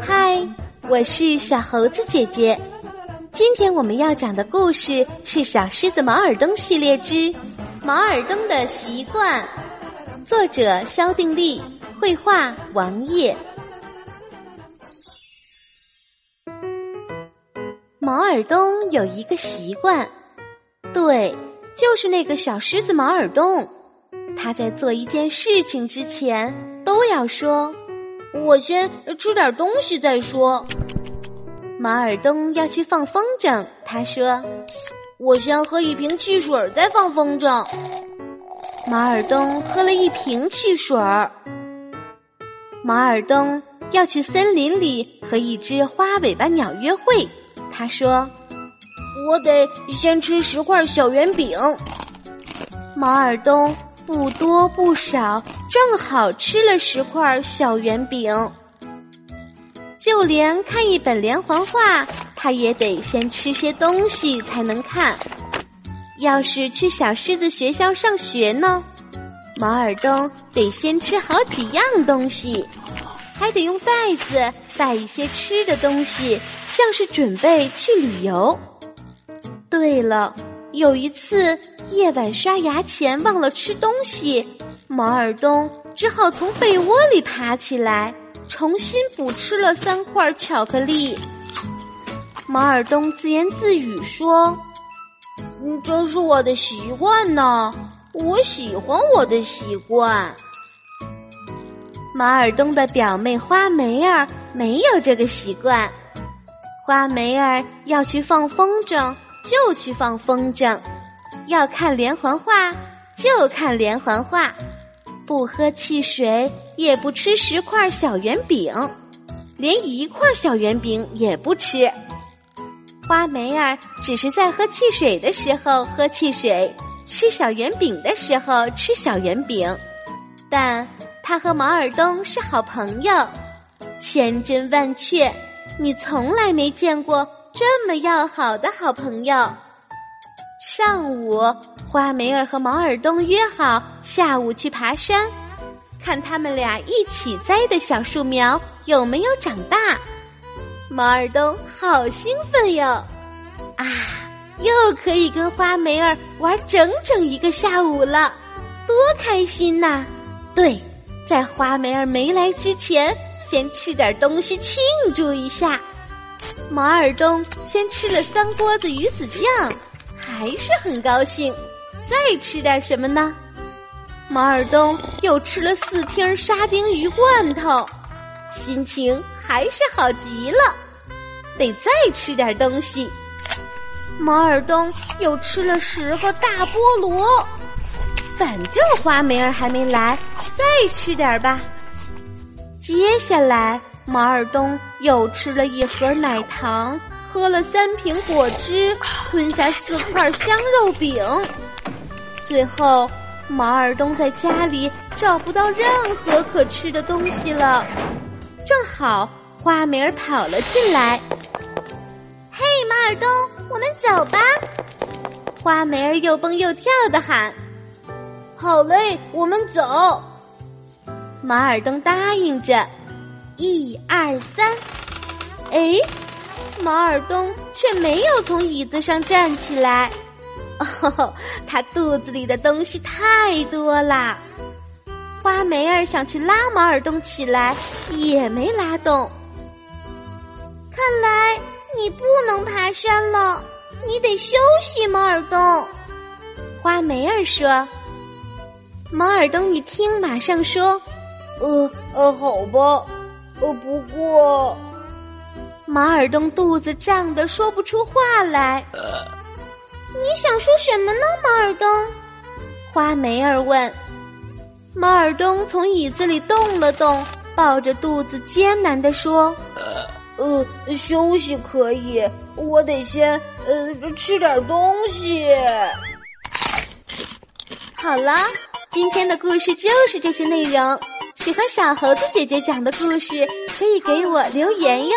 嗨，我是小猴子姐姐。今天我们要讲的故事是《小狮子毛尔东》系列之《毛尔东的习惯》，作者肖定力，绘画王烨。毛尔东有一个习惯，对，就是那个小狮子毛尔东。他在做一件事情之前，都要说：“我先吃点东西再说。”马尔东要去放风筝，他说：“我先喝一瓶汽水再放风筝。”马尔东喝了一瓶汽水儿。毛尔东要去森林里和一只花尾巴鸟约会，他说：“我得先吃十块小圆饼。”马尔东。不多不少，正好吃了十块小圆饼。就连看一本连环画，他也得先吃些东西才能看。要是去小狮子学校上学呢，毛尔东得先吃好几样东西，还得用袋子带一些吃的东西，像是准备去旅游。对了。有一次夜晚刷牙前忘了吃东西，毛尔东只好从被窝里爬起来，重新补吃了三块巧克力。毛尔东自言自语说：“嗯，这是我的习惯呢，我喜欢我的习惯。”毛尔东的表妹花梅儿没有这个习惯，花梅儿要去放风筝。就去放风筝，要看连环画就看连环画，不喝汽水也不吃十块小圆饼，连一块小圆饼也不吃。花梅儿只是在喝汽水的时候喝汽水，吃小圆饼的时候吃小圆饼，但他和毛尔东是好朋友，千真万确，你从来没见过。这么要好的好朋友，上午花梅儿和毛尔东约好下午去爬山，看他们俩一起栽的小树苗有没有长大。毛尔东好兴奋哟！啊，又可以跟花梅儿玩整整一个下午了，多开心呐！对，在花梅儿没来之前，先吃点东西庆祝一下。毛尔东先吃了三锅子鱼子酱，还是很高兴。再吃点什么呢？毛尔东又吃了四听沙丁鱼罐头，心情还是好极了。得再吃点东西。毛尔东又吃了十个大菠萝，反正花梅儿还没来，再吃点吧。接下来。毛尔东又吃了一盒奶糖，喝了三瓶果汁，吞下四块香肉饼。最后，毛尔东在家里找不到任何可吃的东西了。正好花梅儿跑了进来。“嘿，毛尔东，我们走吧！”花梅儿又蹦又跳的喊。“好嘞，我们走。”马尔东答应着。一二三，哎，毛尔东却没有从椅子上站起来。哦，他肚子里的东西太多啦。花梅儿想去拉毛尔东起来，也没拉动。看来你不能爬山了，你得休息，毛尔东。花梅儿说。毛尔东一听，马上说：“呃呃，好吧。”呃，不过，马尔东肚子胀得说不出话来。你想说什么呢，马尔东？花梅儿问。马尔东从椅子里动了动，抱着肚子艰难地说：“呃，休息可以，我得先呃吃点东西。”好了，今天的故事就是这些内容。喜欢小猴子姐姐讲的故事，可以给我留言哟。